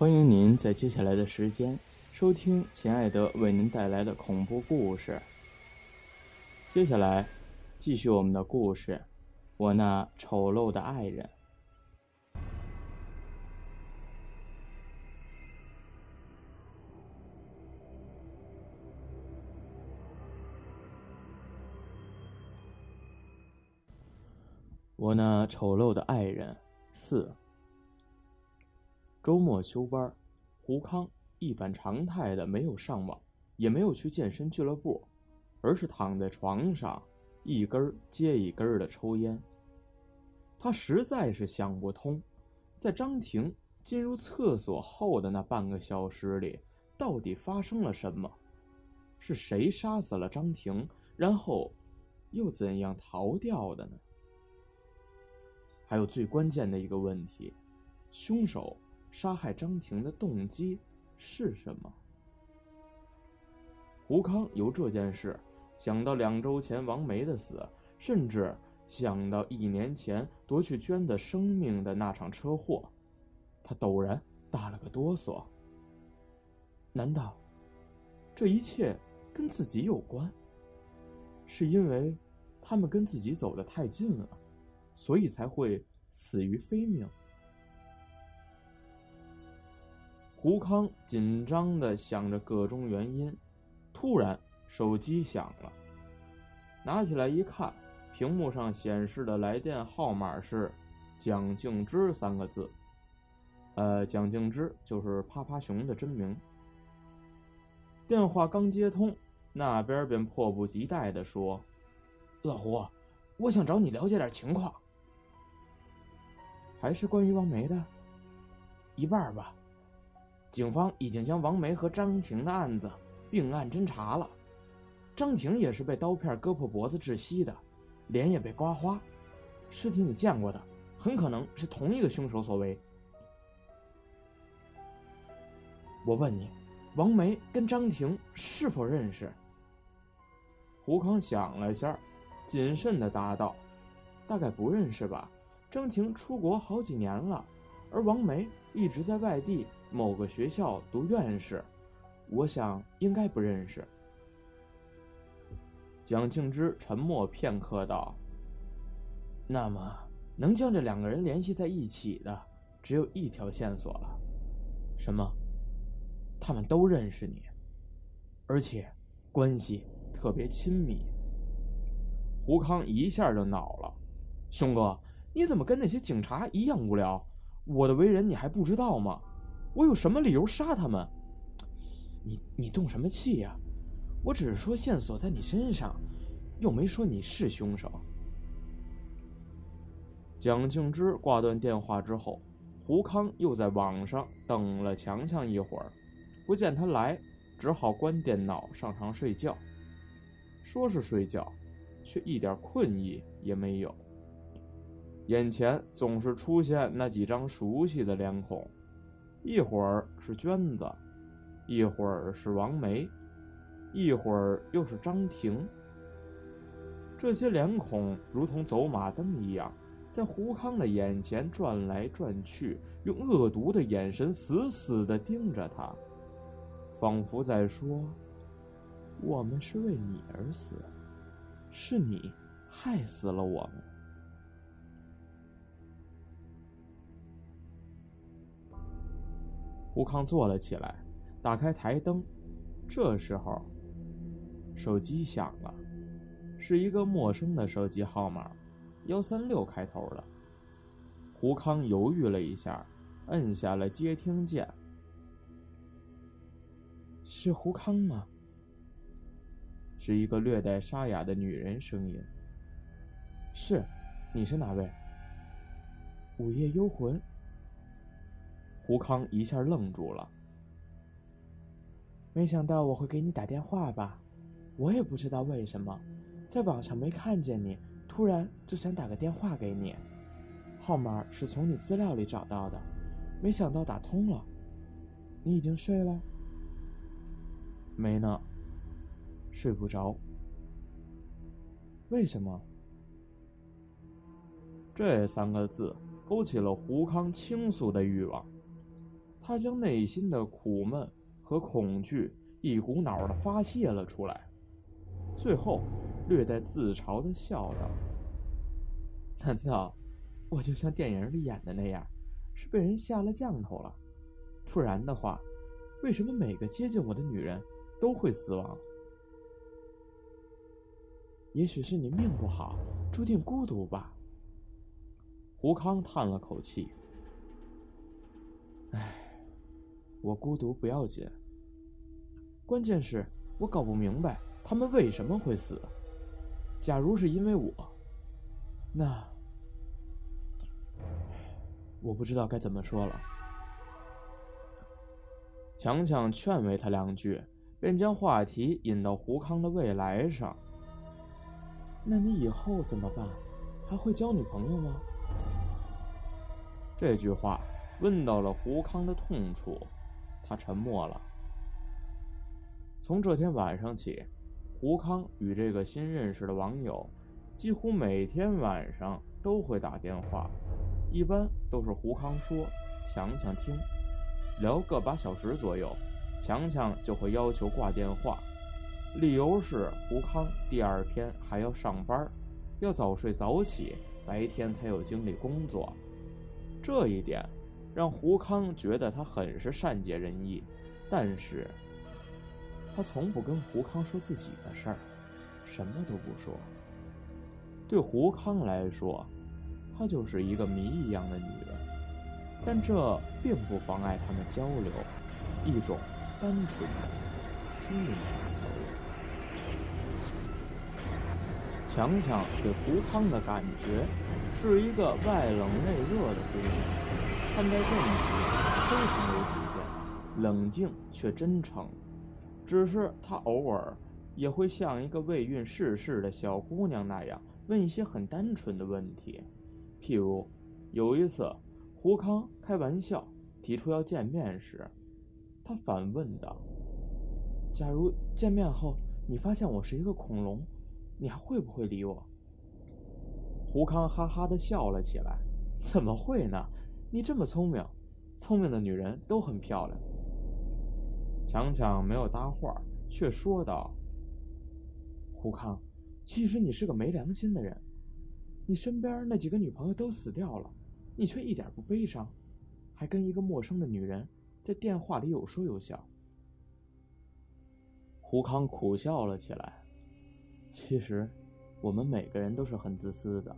欢迎您在接下来的时间收听秦爱德为您带来的恐怖故事。接下来，继续我们的故事，我那丑陋的爱人。我那丑陋的爱人四。周末休班，胡康一反常态的没有上网，也没有去健身俱乐部，而是躺在床上，一根接一根的抽烟。他实在是想不通，在张婷进入厕所后的那半个小时里，到底发生了什么？是谁杀死了张婷，然后又怎样逃掉的呢？还有最关键的一个问题：凶手。杀害张婷的动机是什么？胡康由这件事想到两周前王梅的死，甚至想到一年前夺去娟的生命的那场车祸，他陡然打了个哆嗦。难道这一切跟自己有关？是因为他们跟自己走得太近了，所以才会死于非命？胡康紧张的想着各种原因，突然手机响了，拿起来一看，屏幕上显示的来电号码是“蒋静之”三个字。呃，蒋静之就是趴趴熊的真名。电话刚接通，那边便迫不及待的说：“老胡，我想找你了解点情况，还是关于王梅的，一半吧。”警方已经将王梅和张婷的案子并案侦查了，张婷也是被刀片割破脖子窒息的，脸也被刮花，尸体你见过的，很可能是同一个凶手所为。我问你，王梅跟张婷是否认识？胡康想了下，谨慎的答道：“大概不认识吧。张婷出国好几年了，而王梅一直在外地。”某个学校读院士，我想应该不认识。蒋庆之沉默片刻道：“那么，能将这两个人联系在一起的，只有一条线索了。什么？他们都认识你，而且关系特别亲密。”胡康一下就恼了：“兄哥，你怎么跟那些警察一样无聊？我的为人你还不知道吗？”我有什么理由杀他们？你你动什么气呀？我只是说线索在你身上，又没说你是凶手。蒋庆之挂断电话之后，胡康又在网上等了强强一会儿，不见他来，只好关电脑上床睡觉。说是睡觉，却一点困意也没有。眼前总是出现那几张熟悉的脸孔。一会儿是娟子，一会儿是王梅，一会儿又是张婷。这些脸孔如同走马灯一样，在胡康的眼前转来转去，用恶毒的眼神死死地盯着他，仿佛在说：“我们是为你而死，是你害死了我们。”胡康坐了起来，打开台灯。这时候，手机响了，是一个陌生的手机号码。幺三六开头的。胡康犹豫了一下，摁下了接听键。是胡康吗？是一个略带沙哑的女人声音。是，你是哪位？午夜幽魂。胡康一下愣住了。没想到我会给你打电话吧？我也不知道为什么，在网上没看见你，突然就想打个电话给你。号码是从你资料里找到的，没想到打通了。你已经睡了？没呢，睡不着。为什么？这三个字勾起了胡康倾诉的欲望，他将内心的苦闷和恐惧一股脑的发泄了出来，最后略带自嘲的笑道：“难道我就像电影里演的那样，是被人下了降头了？不然的话，为什么每个接近我的女人？”都会死亡。也许是你命不好，注定孤独吧。胡康叹了口气：“唉，我孤独不要紧，关键是我搞不明白他们为什么会死。假如是因为我，那……我不知道该怎么说了。”强强劝慰他两句。便将话题引到胡康的未来上。那你以后怎么办？还会交女朋友吗？这句话问到了胡康的痛处，他沉默了。从这天晚上起，胡康与这个新认识的网友，几乎每天晚上都会打电话，一般都是胡康说，强强听，聊个把小时左右。强强就会要求挂电话，理由是胡康第二天还要上班，要早睡早起，白天才有精力工作。这一点让胡康觉得他很是善解人意，但是，他从不跟胡康说自己的事儿，什么都不说。对胡康来说，她就是一个谜一样的女人，但这并不妨碍他们交流，一种。单纯的心灵上的交流。强强给胡康的感觉是一个外冷内热的姑娘，看待问题非常有主见，冷静却真诚。只是她偶尔也会像一个未孕世事的小姑娘那样问一些很单纯的问题，譬如有一次胡康开玩笑提出要见面时。他反问道：“假如见面后你发现我是一个恐龙，你还会不会理我？”胡康哈哈的笑了起来：“怎么会呢？你这么聪明，聪明的女人都很漂亮。”强强没有搭话，却说道：“胡康，其实你是个没良心的人，你身边那几个女朋友都死掉了，你却一点不悲伤，还跟一个陌生的女人。”在电话里有说有笑，胡康苦笑了起来。其实，我们每个人都是很自私的，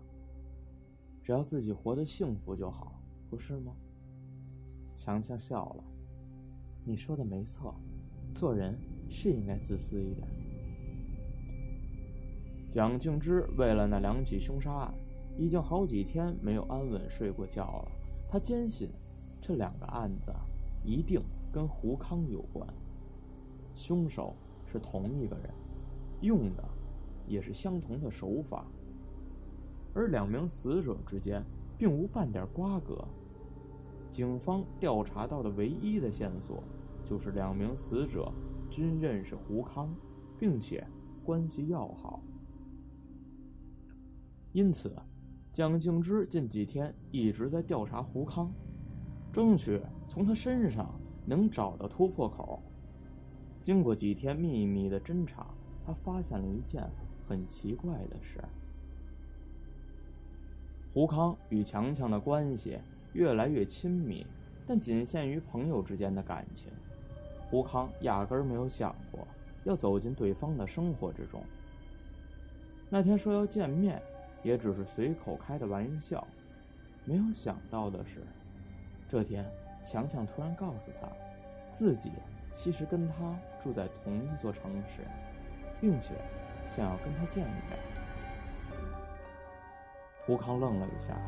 只要自己活得幸福就好，不是吗？强强笑了，你说的没错，做人是应该自私一点。蒋静之为了那两起凶杀案，已经好几天没有安稳睡过觉了。他坚信，这两个案子。一定跟胡康有关，凶手是同一个人，用的也是相同的手法，而两名死者之间并无半点瓜葛。警方调查到的唯一的线索，就是两名死者均认识胡康，并且关系要好。因此，蒋静之近几天一直在调查胡康。争取从他身上能找到突破口。经过几天秘密的侦查，他发现了一件很奇怪的事：胡康与强强的关系越来越亲密，但仅限于朋友之间的感情。胡康压根儿没有想过要走进对方的生活之中。那天说要见面，也只是随口开的玩笑。没有想到的是，这天强强突然告诉他，自己其实跟他住在同一座城市，并且想要跟他见一面。胡康愣了一下，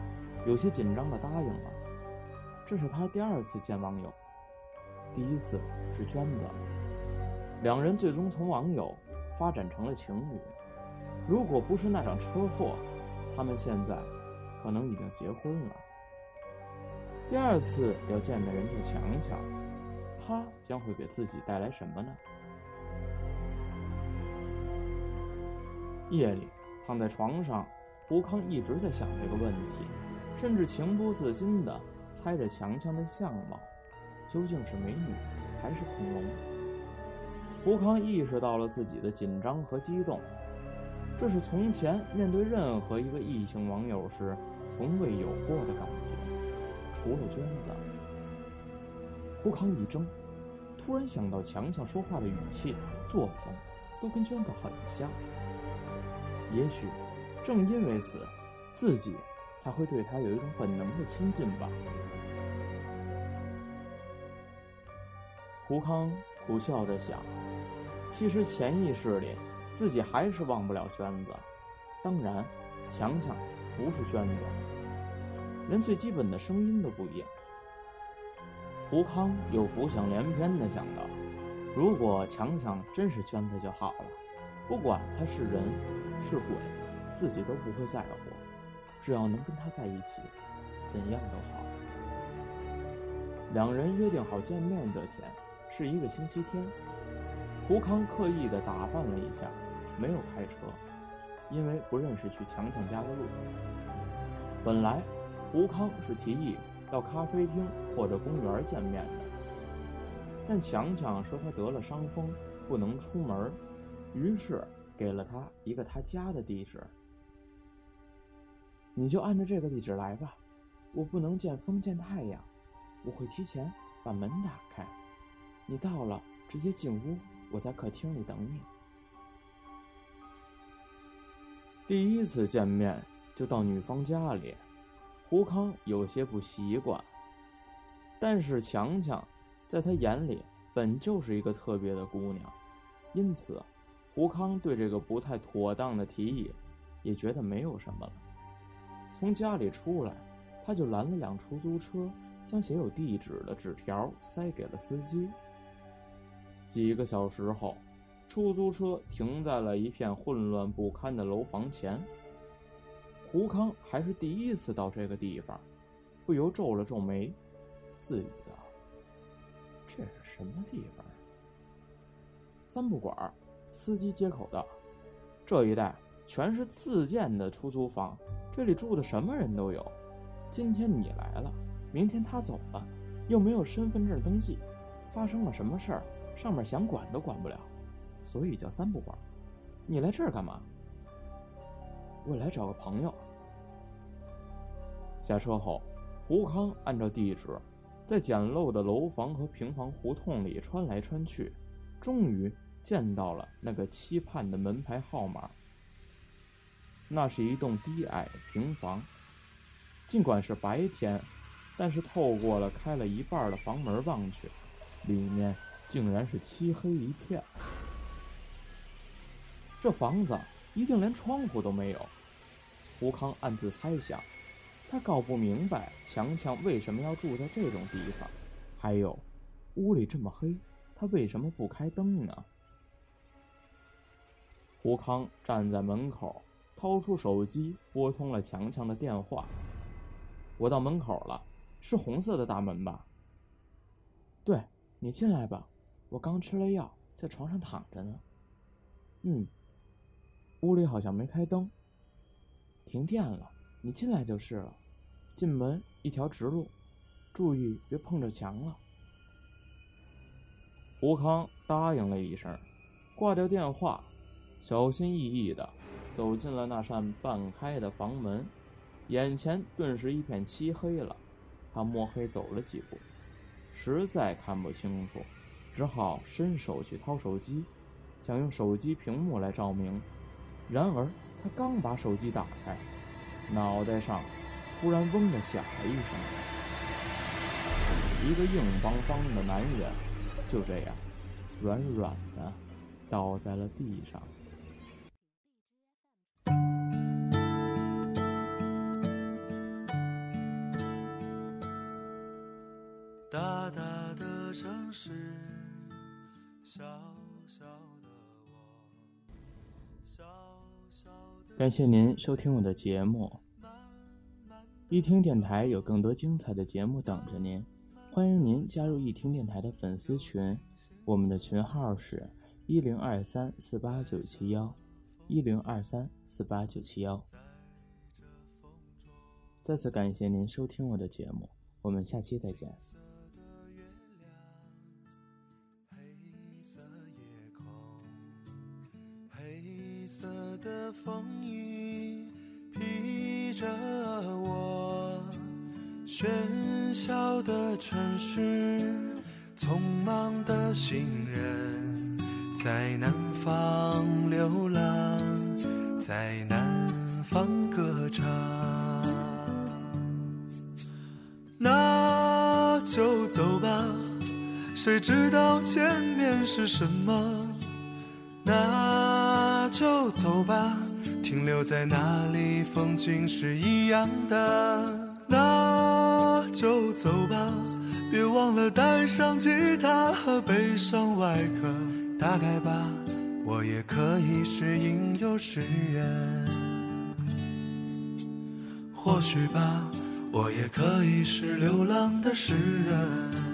有些紧张的答应了。这是他第二次见网友，第一次是娟子。两人最终从网友发展成了情侣。如果不是那场车祸，他们现在可能已经结婚了。第二次要见的人叫强强，他将会给自己带来什么呢？夜里躺在床上，胡康一直在想这个问题，甚至情不自禁的猜着强强的相貌，究竟是美女还是恐龙？胡康意识到了自己的紧张和激动，这是从前面对任何一个异性网友时从未有过的感觉，除了娟子。胡康一怔，突然想到强强说话的语气、作风，都跟娟子很像。也许，正因为此，自己才会对他有一种本能的亲近吧。胡康苦笑着想，其实潜意识里，自己还是忘不了娟子。当然，强强不是娟子，连最基本的声音都不一样。胡康又浮想联翩地想到，如果强强真是娟子就好了，不管他是人是鬼，自己都不会在乎，只要能跟他在一起，怎样都好。两人约定好见面这天是一个星期天，胡康刻意的打扮了一下，没有开车，因为不认识去强强家的路。本来胡康是提议。到咖啡厅或者公园见面的，但强强说他得了伤风，不能出门，于是给了他一个他家的地址。你就按照这个地址来吧，我不能见风见太阳，我会提前把门打开，你到了直接进屋，我在客厅里等你。第一次见面就到女方家里。胡康有些不习惯，但是强强在他眼里本就是一个特别的姑娘，因此胡康对这个不太妥当的提议也觉得没有什么了。从家里出来，他就拦了辆出租车，将写有地址的纸条塞给了司机。几个小时后，出租车停在了一片混乱不堪的楼房前。胡康还是第一次到这个地方，不由皱了皱眉，自语道：“这是什么地方？”三不管，司机接口道：“这一带全是自建的出租房，这里住的什么人都有。今天你来了，明天他走了，又没有身份证登记，发生了什么事儿，上面想管都管不了，所以叫三不管。你来这儿干嘛？”我来找个朋友。下车后，胡康按照地址，在简陋的楼房和平房胡同里穿来穿去，终于见到了那个期盼的门牌号码。那是一栋低矮平房，尽管是白天，但是透过了开了一半的房门望去，里面竟然是漆黑一片。这房子一定连窗户都没有。胡康暗自猜想，他搞不明白强强为什么要住在这种地方，还有，屋里这么黑，他为什么不开灯呢？胡康站在门口，掏出手机拨通了强强的电话：“我到门口了，是红色的大门吧？”“对，你进来吧，我刚吃了药，在床上躺着呢。”“嗯，屋里好像没开灯。”停电了，你进来就是了。进门一条直路，注意别碰着墙了。胡康答应了一声，挂掉电话，小心翼翼的走进了那扇半开的房门，眼前顿时一片漆黑了。他摸黑走了几步，实在看不清楚，只好伸手去掏手机，想用手机屏幕来照明。然而，他刚把手机打开，脑袋上突然嗡的响了一声，一个硬邦邦的男人就这样软软的倒在了地上。是，小小的我，小小的。感谢您收听我的节目，一听电台有更多精彩的节目等着您，欢迎您加入一听电台的粉丝群，我们的群号是一零二三四八九七幺，一零二三四八九七幺。再次感谢您收听我的节目，我们下期再见。在南方歌唱。那就走吧，谁知道前面是什么？那就走吧，停留在那里，风景是一样的。那就走吧，别忘了带上吉他和悲伤外壳。大概吧，我也可以是吟游诗人。或许吧，我也可以是流浪的诗人。